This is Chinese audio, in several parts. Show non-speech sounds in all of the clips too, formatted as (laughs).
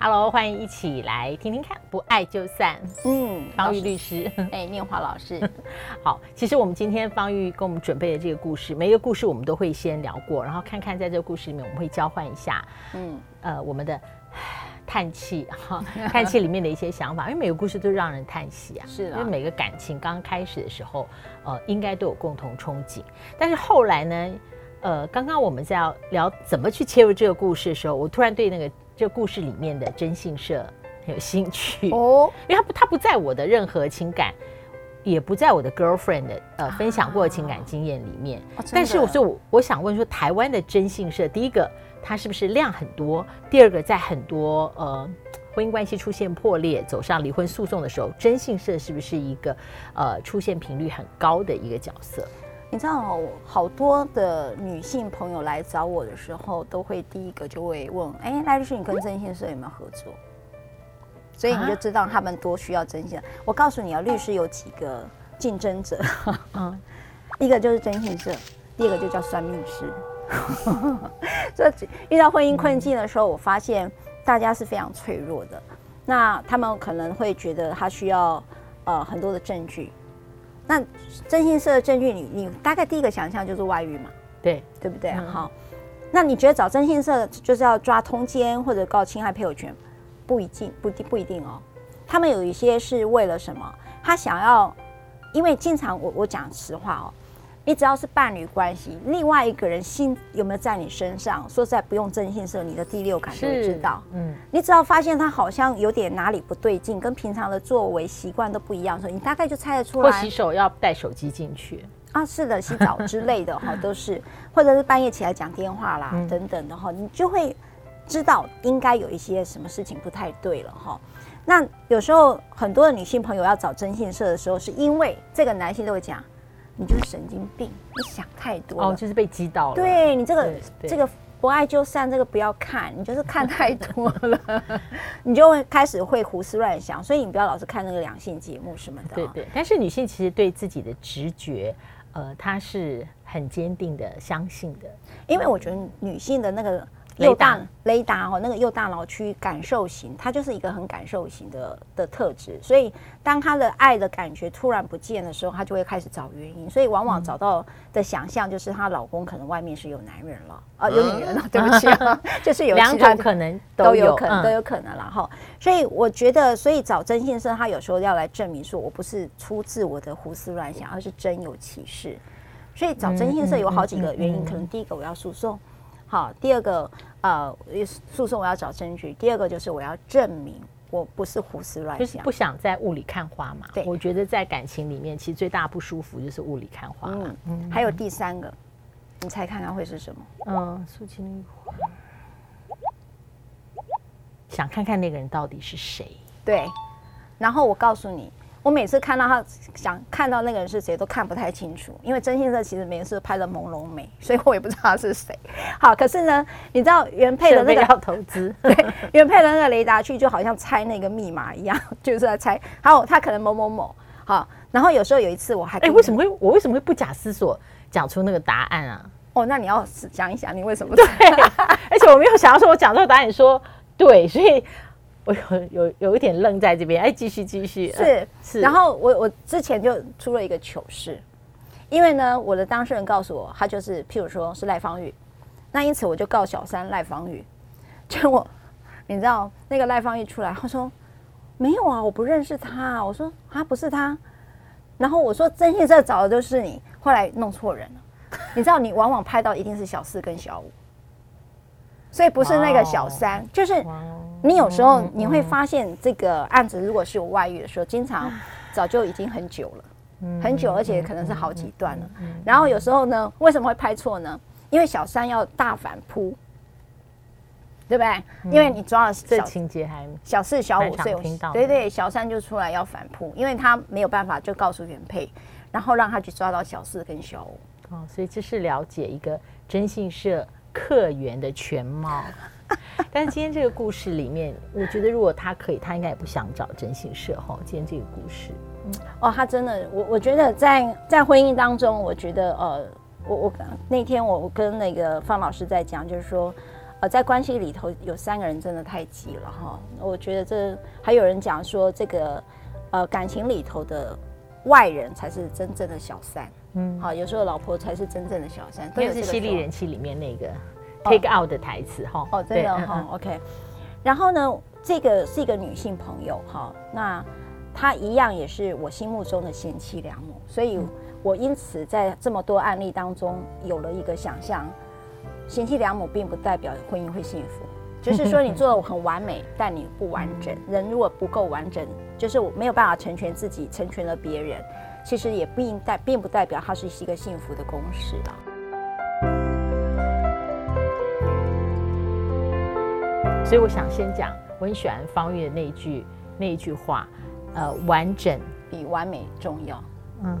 Hello，欢迎一起来听听看，不爱就散。嗯，方玉律师，哎，念华老师，(laughs) 好。其实我们今天方玉给我们准备的这个故事，每一个故事我们都会先聊过，然后看看在这个故事里面我们会交换一下，嗯，呃，我们的叹气哈，(laughs) 叹气里面的一些想法，因为每个故事都让人叹息啊，是的，因为每个感情刚开始的时候，呃，应该都有共同憧憬，但是后来呢，呃，刚刚我们在要聊怎么去切入这个故事的时候，我突然对那个。这故事里面的征信社很有兴趣哦，因为他不，他不在我的任何情感，也不在我的 girlfriend 的呃分享过的情感经验里面。啊、但是我说我我想问说，台湾的征信社，第一个它是不是量很多？第二个，在很多呃婚姻关系出现破裂、走上离婚诉讼的时候，征信社是不是一个呃出现频率很高的一个角色？你知道，好多的女性朋友来找我的时候，都会第一个就会问：哎，赖律师，你跟征信社有没有合作？所以你就知道他们多需要征信。我告诉你啊，律师有几个竞争者，嗯，(laughs) 一个就是征信社，第二个就叫算命师。(laughs) 这遇到婚姻困境的时候，我发现大家是非常脆弱的。那他们可能会觉得他需要呃很多的证据。那征信社的证据你，你你大概第一个想象就是外遇嘛？对，对不对？嗯、好，那你觉得找征信社就是要抓通奸或者告侵害配偶权？不一定，不不一定哦。他们有一些是为了什么？他想要，因为经常我我讲实话哦。你只要是伴侣关系，另外一个人心有没有在你身上？说实在，不用征信社，你的第六感就会知道。嗯，你只要发现他好像有点哪里不对劲，跟平常的作为习惯都不一样的时候，你大概就猜得出来。或洗手要带手机进去啊？是的，洗澡之类的 (laughs) 哈，都是，或者是半夜起来讲电话啦、嗯、等等的哈，你就会知道应该有一些什么事情不太对了哈。那有时候很多的女性朋友要找征信社的时候，是因为这个男性都会讲。你就是神经病，你想太多了。哦，就是被击倒了。对你这个这个不爱就散，这个不要看，你就是看太多了，(laughs) 你就会开始会胡思乱想。所以你不要老是看那个两性节目什么的。对对。但是女性其实对自己的直觉，呃，她是很坚定的相信的，因为我觉得女性的那个。右大雷达哦，那个右大脑区感受型，它就是一个很感受型的的特质。所以，当他的爱的感觉突然不见的时候，他就会开始找原因。所以，往往找到的想象就是她老公可能外面是有男人了啊，有女人了。对不起啊，(laughs) 就是有两种可能都有可能都有可能了哈。所以，我觉得，所以找真先生，他有时候要来证明说我不是出自我的胡思乱想，而是真有其事。所以，找征信社有好几个原因，可能第一个我要诉讼。好，第二个，呃，诉讼我要找证据。第二个就是我要证明我不是胡思乱想，就是不想在雾里看花嘛。对，我觉得在感情里面，其实最大不舒服就是雾里看花。嗯嗯。还有第三个，你猜看看会是什么？嗯，诉情欲，想看看那个人到底是谁。对，然后我告诉你。我每次看到他，想看到那个人是谁都看不太清楚，因为真心社其实每次拍的朦胧美，所以我也不知道他是谁。好，可是呢，你知道原配的那个要投资，对，原配的那个雷达去就好像猜那个密码一样，就是在猜。还有，他可能某某某。好，然后有时候有一次我还哎，为什么会我为什么会不假思索讲出那个答案啊？哦，那你要想一想你为什么 (laughs) 对？而且我没有想要说我讲这个答案，你说对，所以。我有 (laughs) 有有一点愣在这边，哎，继续继续，是、呃、是。然后我我之前就出了一个糗事，因为呢，我的当事人告诉我，他就是譬如说是赖芳玉，那因此我就告小三赖芳玉。(laughs) 结果你知道那个赖芳玉出来，他说没有啊，我不认识他。我说啊，不是他。然后我说真心社找的就是你，后来弄错人了。你知道，你往往拍到一定是小四跟小五，所以不是那个小三，就是。你有时候你会发现，这个案子如果是有外遇的时候，经常早就已经很久了，很久，而且可能是好几段了。然后有时候呢，为什么会拍错呢？因为小三要大反扑，对不对？因为你抓了这情节还小四小五岁，对对，小三就出来要反扑，因为他没有办法就告诉原配，然后让他去抓到小四跟小五。哦，所以这是了解一个征信社客源的全貌。(laughs) 但是今天这个故事里面，我觉得如果他可以，他应该也不想找征信社哈。今天这个故事，哦，他真的，我我觉得在在婚姻当中，我觉得呃，我我那天我我跟那个方老师在讲，就是说，呃，在关系里头有三个人真的太急了哈。我觉得这还有人讲说，这个呃感情里头的外人才是真正的小三。嗯，好，有时候老婆才是真正的小三。这是《犀利人妻》里面那个 take out 的台词哈。哦，真的哈。OK。然后呢，这个是一个女性朋友哈，那她一样也是我心目中的贤妻良母，所以我因此在这么多案例当中有了一个想象。贤妻良母并不代表婚姻会幸福，(laughs) 就是说你做的很完美，但你不完整。人如果不够完整，就是我没有办法成全自己，成全了别人，其实也不应代，并不代表它是一个幸福的公式啊。所以我想先讲，我很喜欢方玉的那一句那一句话，呃，完整比完美重要。嗯。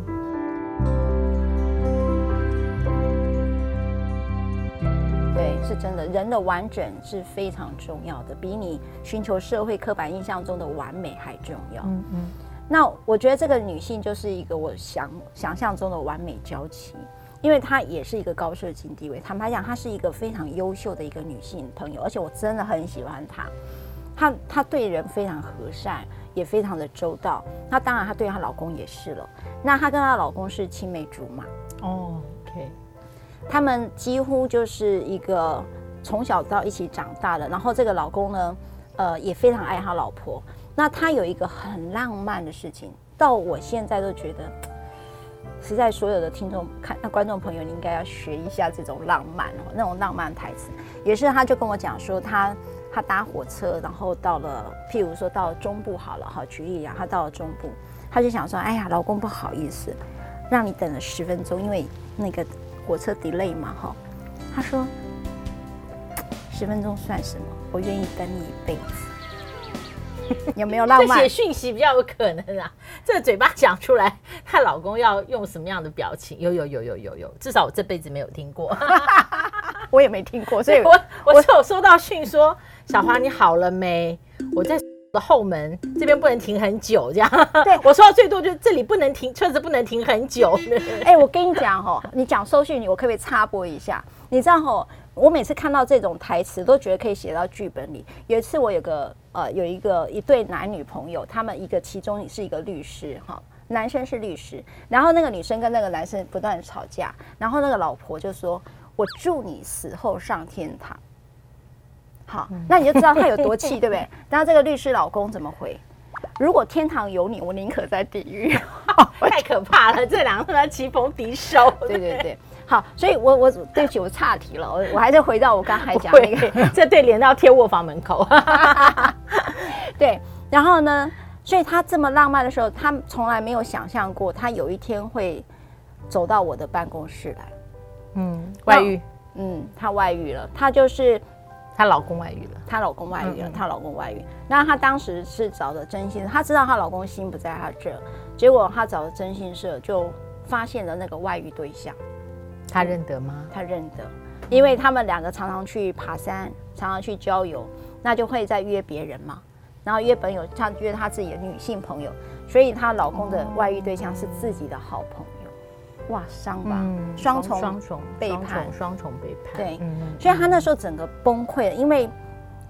是真的，人的完整是非常重要的，比你寻求社会刻板印象中的完美还重要。嗯嗯。那我觉得这个女性就是一个我想想象中的完美娇妻，因为她也是一个高社经地位。坦白讲，她是一个非常优秀的一个女性朋友，而且我真的很喜欢她。她她对人非常和善，也非常的周到。那当然，她对她老公也是了。那她跟她老公是青梅竹马。哦，OK。他们几乎就是一个从小到一起长大的，然后这个老公呢，呃，也非常爱他老婆。那他有一个很浪漫的事情，到我现在都觉得，实在所有的听众看那观众朋友，你应该要学一下这种浪漫哦，那种浪漫台词。也是，他就跟我讲说，他他搭火车，然后到了，譬如说到中部好了哈，举例啊，他到了中部，他就想说，哎呀，老公不好意思，让你等了十分钟，因为那个。火车 delay 嘛，哈，他说 (tsk) 十分钟算什么？我愿意等你一辈子。(laughs) 有没有浪漫？这写讯息比较有可能啊，(laughs) 这个嘴巴讲出来，她老公要用什么样的表情？有有有有有有，至少我这辈子没有听过，(laughs) 我也没听过，所以我我是有收到讯说，小华你好了没？我在。的后门这边不能停很久，这样。对，我说到最多就是这里不能停，车子不能停很久。哎、欸，我跟你讲哈，你讲收讯，我可不可以插播一下？你知道哈，我每次看到这种台词，都觉得可以写到剧本里。有一次，我有个呃，有一个一对男女朋友，他们一个其中是一个律师哈，男生是律师，然后那个女生跟那个男生不断吵架，然后那个老婆就说：“我祝你死后上天堂。”好，那你就知道他有多气，对不对？(laughs) 然后这个律师老公怎么回？如果天堂有你，我宁可在地狱。(laughs) (laughs) 太可怕了，这两个人棋逢敌手。对对对，好，所以我我对不起，我岔题了，我我还是回到我刚才讲那个，(laughs) 这对连到贴卧房门口。(laughs) 对，然后呢？所以他这么浪漫的时候，他从来没有想象过，他有一天会走到我的办公室来。嗯，外遇。嗯，他外遇了，他就是。她老公外遇了，她老公外遇了，她老公外遇。那她当时是找的征信，她知道她老公心不在她这，结果她找的征信社就发现了那个外遇对象。她认得吗？他认得，因为他们两个常常去爬山，常常去郊游，那就会再约别人嘛。然后约朋友，像约她自己的女性朋友，所以她老公的外遇对象是自己的好朋友。哇，伤吧，双重双重背叛，双重背叛。对，所以他那时候整个崩溃了，因为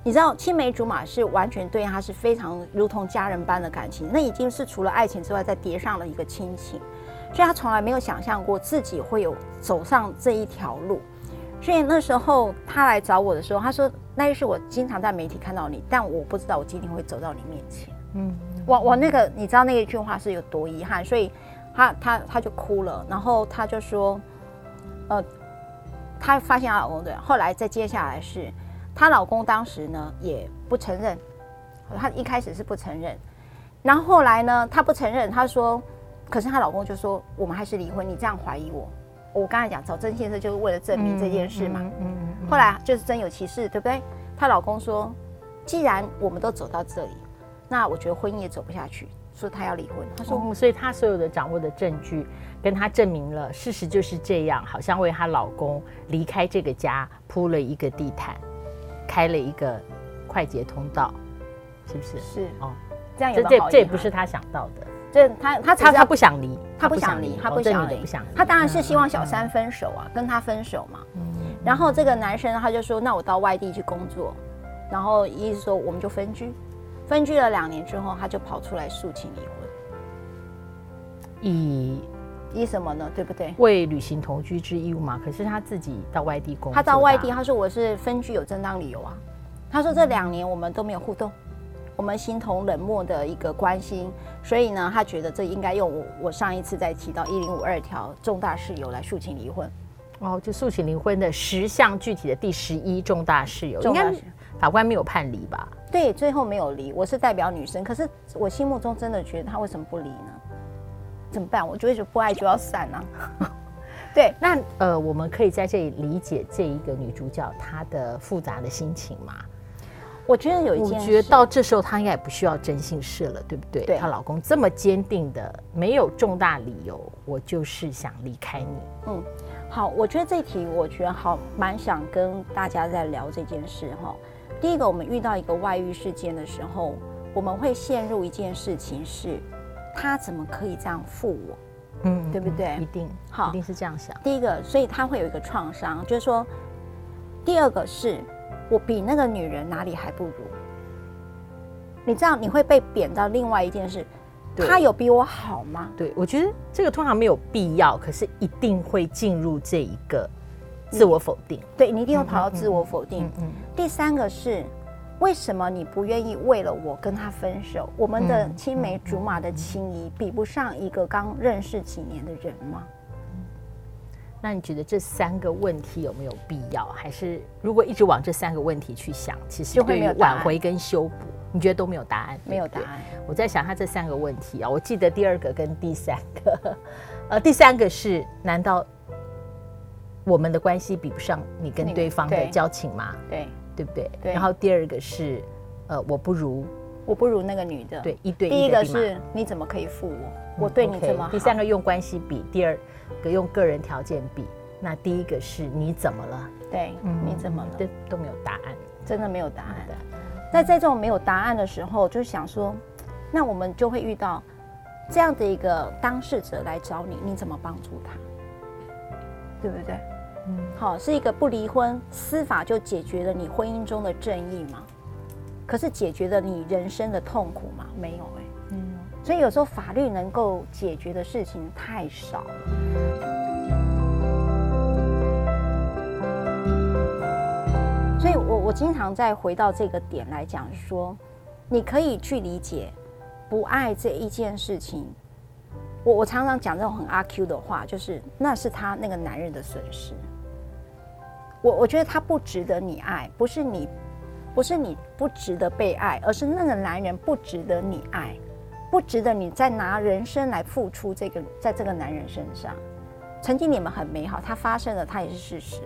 你知道青梅竹马是完全对他是非常如同家人般的感情，那已经是除了爱情之外再叠上了一个亲情，所以他从来没有想象过自己会有走上这一条路。所以那时候他来找我的时候，他说：“那是我经常在媒体看到你，但我不知道我今天会走到你面前。”嗯，我我那个你知道那一句话是有多遗憾，所以。他他他就哭了，然后他就说，呃，她发现她老公对，后来再接下来是，她老公当时呢也不承认，他一开始是不承认，然后后来呢他不承认，他说，可是她老公就说我们还是离婚，你这样怀疑我，我刚才讲找曾先生就是为了证明这件事嘛，嗯后来就是真有其事，对不对？她老公说，既然我们都走到这里，那我觉得婚姻也走不下去。说他要离婚，他说、哦，所以他所有的掌握的证据跟他证明了事实就是这样，好像为她老公离开这个家铺了一个地毯，开了一个快捷通道，是不是？是哦，这样有这这这也不是他想到的，这他他他他不想离，他不想离，他不想离，他当然是希望小三分手啊，跟他分手嘛。嗯，然后这个男生他就说：“那我到外地去工作。”然后意思说我们就分居，分居了两年之后，他就跑出来诉请离婚。以以什么呢？对不对？为履行同居之义务嘛。可是他自己到外地工作，他到外地，他说我是分居有正当理由啊。他说这两年我们都没有互动，我们形同冷漠的一个关心，所以呢，他觉得这应该用我我上一次在提到一零五二条重大事由来诉请离婚。哦，就诉请离婚的十项具体的第十一重大事由，应该法官没有判离吧？对，最后没有离。我是代表女生，可是我心目中真的觉得他为什么不离呢？怎么办？我觉得不爱就要散啊。(laughs) 对，那呃，我们可以在这里理解这一个女主角她的复杂的心情吗？我觉得有一件，我觉得到这时候她应该也不需要征信社了，对不对？对，她老公这么坚定的，没有重大理由，我就是想离开你。嗯，好，我觉得这题我觉得好，蛮想跟大家在聊这件事哈。第一个，我们遇到一个外遇事件的时候，我们会陷入一件事情是。他怎么可以这样负我？嗯，对不对？一定好，一定是这样想。第一个，所以他会有一个创伤，就是说，第二个是我比那个女人哪里还不如？你这样你会被贬到另外一件事，他有比我好吗？对，我觉得这个通常没有必要，可是一定会进入这一个自我否定。对，你一定会跑到自我否定。嗯，第三个是。为什么你不愿意为了我跟他分手？我们的青梅竹马的情谊比不上一个刚认识几年的人吗？那你觉得这三个问题有没有必要？还是如果一直往这三个问题去想，其实对于挽回跟修补，你觉得都没有答案？没有答案。我在想他这三个问题啊，我记得第二个跟第三个，呃，第三个是难道我们的关系比不上你跟对方的交情吗？对。对不对？对。然后第二个是，呃，我不如，我不如那个女的。对，一对一。第一个是你怎么可以负我？嗯、我对你这么好。第三个用关系比，第二个用个人条件比。那第一个是你怎么了？对，嗯、你怎么了？都都没有答案，真的没有答案的。在在这种没有答案的时候，就想说，那我们就会遇到这样的一个当事者来找你，你怎么帮助他？对不对？好，是一个不离婚，司法就解决了你婚姻中的正义吗？可是解决了你人生的痛苦吗？没有所以有时候法律能够解决的事情太少了。所以我我经常再回到这个点来讲说，你可以去理解不爱这一件事情。我我常常讲这种很阿 Q 的话，就是那是他那个男人的损失。我我觉得他不值得你爱，不是你，不是你不值得被爱，而是那个男人不值得你爱，不值得你再拿人生来付出这个，在这个男人身上。曾经你们很美好，他发生了，他也是事实，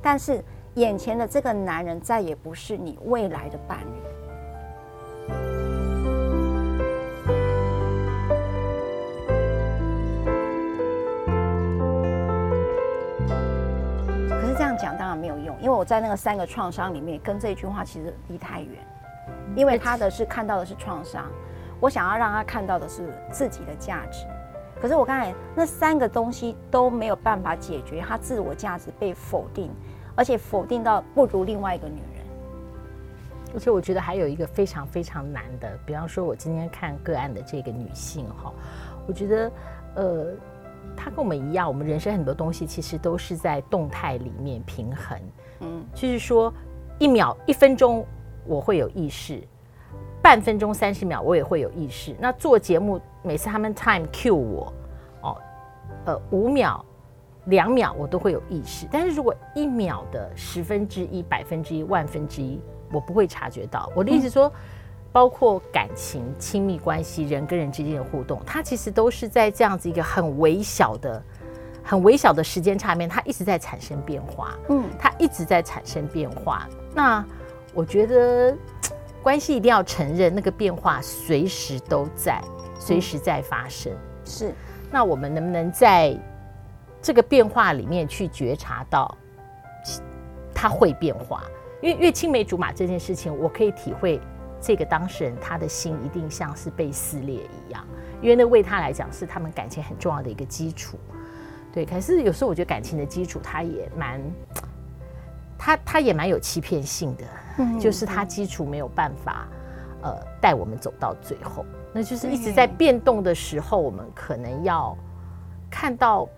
但是眼前的这个男人再也不是你未来的伴侣。可是这样讲当然没有用因为我在那个三个创伤里面，跟这句话其实离太远，因为他的是看到的是创伤，我想要让他看到的是自己的价值。可是我刚才那三个东西都没有办法解决他自我价值被否定，而且否定到不如另外一个女人。而且我觉得还有一个非常非常难的，比方说我今天看个案的这个女性哈，我觉得呃，她跟我们一样，我们人生很多东西其实都是在动态里面平衡。嗯，就是说，一秒、一分钟我会有意识，半分钟、三十秒我也会有意识。那做节目，每次他们 time cue 我，哦，呃，五秒、两秒我都会有意识。但是如果一秒的十分之一、百分之一、万分之一，我不会察觉到。我的意思说，包括感情、亲密关系、人跟人之间的互动，它其实都是在这样子一个很微小的。很微小的时间差面，它一直在产生变化。嗯，它一直在产生变化。那我觉得关系一定要承认，那个变化随时都在，随时在发生。是。那我们能不能在这个变化里面去觉察到它会变化？因为因为青梅竹马这件事情，我可以体会这个当事人他的心一定像是被撕裂一样，因为那为他来讲是他们感情很重要的一个基础。对，可是有时候我觉得感情的基础它也蛮它它也蛮有欺骗性的，嗯，就是它基础没有办法呃带我们走到最后，那就是一直在变动的时候，我们可能要看到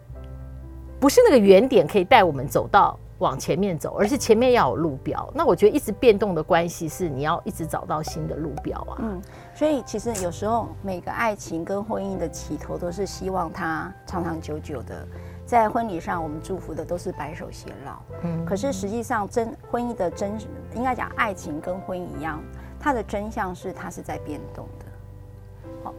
不是那个原点可以带我们走到。往前面走，而是前面要有路标。那我觉得一直变动的关系是你要一直找到新的路标啊。嗯，所以其实有时候每个爱情跟婚姻的起头都是希望它长长久久的。在婚礼上，我们祝福的都是白首偕老。嗯，可是实际上真婚姻的真，应该讲爱情跟婚姻一样，它的真相是它是在变动的。好，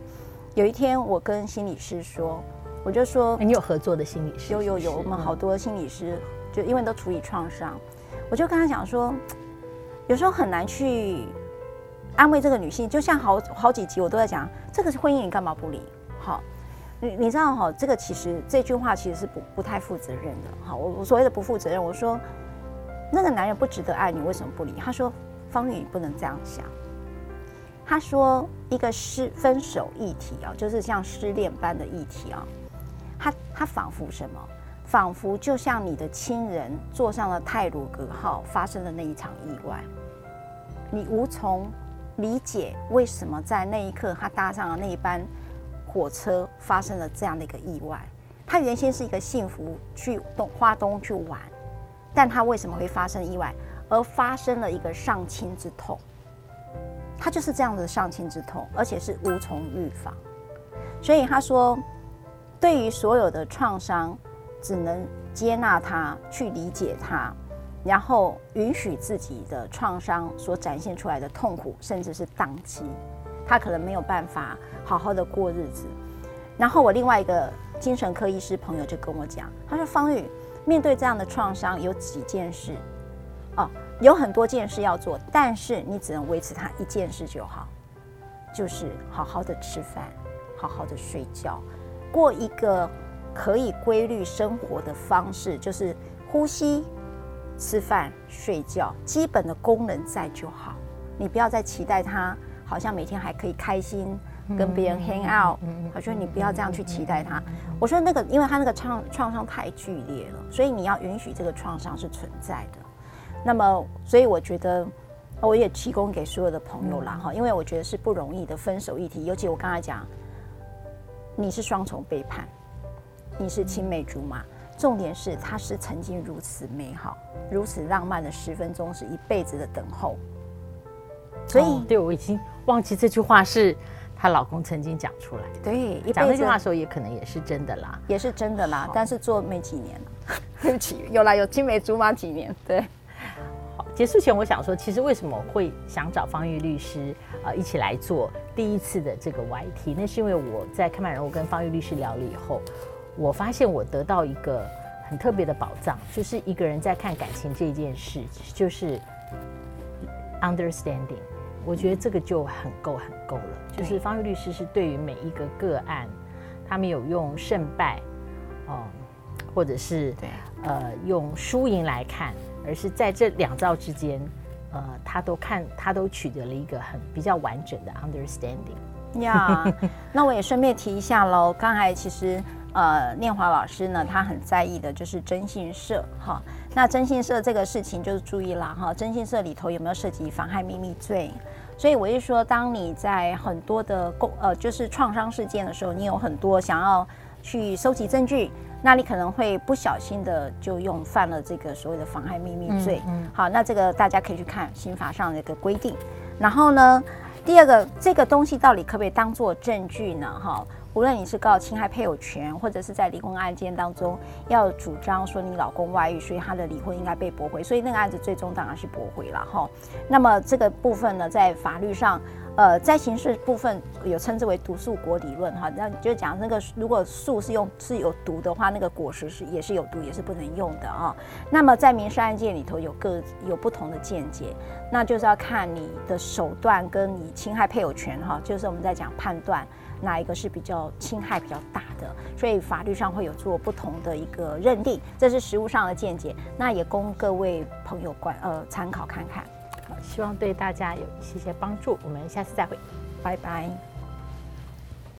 有一天我跟心理师说，我就说，你有合作的心理师？有有有，我们好多心理师。就因为都处理创伤，我就跟他讲说，有时候很难去安慰这个女性。就像好好几集我都在讲，这个是婚姻，你干嘛不离？好，你你知道哈，这个其实这句话其实是不不太负责任的。哈，我我所谓的不负责任，我说那个男人不值得爱你，为什么不离？他说方宇不能这样想。他说一个失分手议题啊，就是像失恋般的议题啊，他他仿佛什么？仿佛就像你的亲人坐上了泰鲁格号，发生的那一场意外，你无从理解为什么在那一刻他搭上了那一班火车，发生了这样的一个意外。他原先是一个幸福去东花东去玩，但他为什么会发生意外，而发生了一个丧亲之痛？他就是这样的丧亲之痛，而且是无从预防。所以他说，对于所有的创伤。只能接纳他，去理解他，然后允许自己的创伤所展现出来的痛苦，甚至是宕机。他可能没有办法好好的过日子。然后我另外一个精神科医师朋友就跟我讲，他说：“方宇，面对这样的创伤，有几件事，哦，有很多件事要做，但是你只能维持他一件事就好，就是好好的吃饭，好好的睡觉，过一个。”可以规律生活的方式，就是呼吸、吃饭、睡觉，基本的功能在就好。你不要再期待他，好像每天还可以开心跟别人 hang out。他说你不要这样去期待他。我说那个，因为他那个创创伤太剧烈了，所以你要允许这个创伤是存在的。那么，所以我觉得我也提供给所有的朋友啦哈，因为我觉得是不容易的分手议题，尤其我刚才讲，你是双重背叛。你是青梅竹马，重点是他是曾经如此美好、如此浪漫的十分钟，是一辈子的等候。所以，哦、对我已经忘记这句话是她老公曾经讲出来的。对，讲这句话的时候也可能也是真的啦，也是真的啦。但是做没几年了，(laughs) 对不起，有啦，有青梅竹马几年。对，好，结束前我想说，其实为什么会想找方玉律师啊、呃、一起来做第一次的这个 YT？那是因为我在看板人我跟方玉律师聊了以后。我发现我得到一个很特别的宝藏，就是一个人在看感情这件事，就是 understanding。我觉得这个就很够很够了。就是方玉律师是对于每一个个案，他们有用胜败，哦，或者是对呃用输赢来看，而是在这两造之间，呃，他都看他都取得了一个很比较完整的 understanding。呀，(laughs) 那我也顺便提一下喽，刚才其实。呃，念华老师呢，他很在意的就是征信社哈。那征信社这个事情就是注意啦哈，征信社里头有没有涉及妨害秘密罪？所以我就说，当你在很多的共呃就是创伤事件的时候，你有很多想要去收集证据，那你可能会不小心的就用犯了这个所谓的妨害秘密罪。嗯，嗯。好，那这个大家可以去看刑法上的一个规定。然后呢，第二个，这个东西到底可不可以当做证据呢？哈。无论你是告侵害配偶权，或者是在离婚案件当中要主张说你老公外遇，所以他的离婚应该被驳回，所以那个案子最终当然是驳回了哈。那么这个部分呢，在法律上，呃，在刑事部分有称之为毒树果理论哈，那就讲那个如果树是用是有毒的话，那个果实是也是有毒，也是不能用的啊。那么在民事案件里头有各有不同的见解，那就是要看你的手段跟你侵害配偶权哈，就是我们在讲判断。哪一个是比较侵害比较大的，所以法律上会有做不同的一个认定，这是实物上的见解，那也供各位朋友观呃参考看看。好，希望对大家有一些些帮助，我们下次再会，拜拜。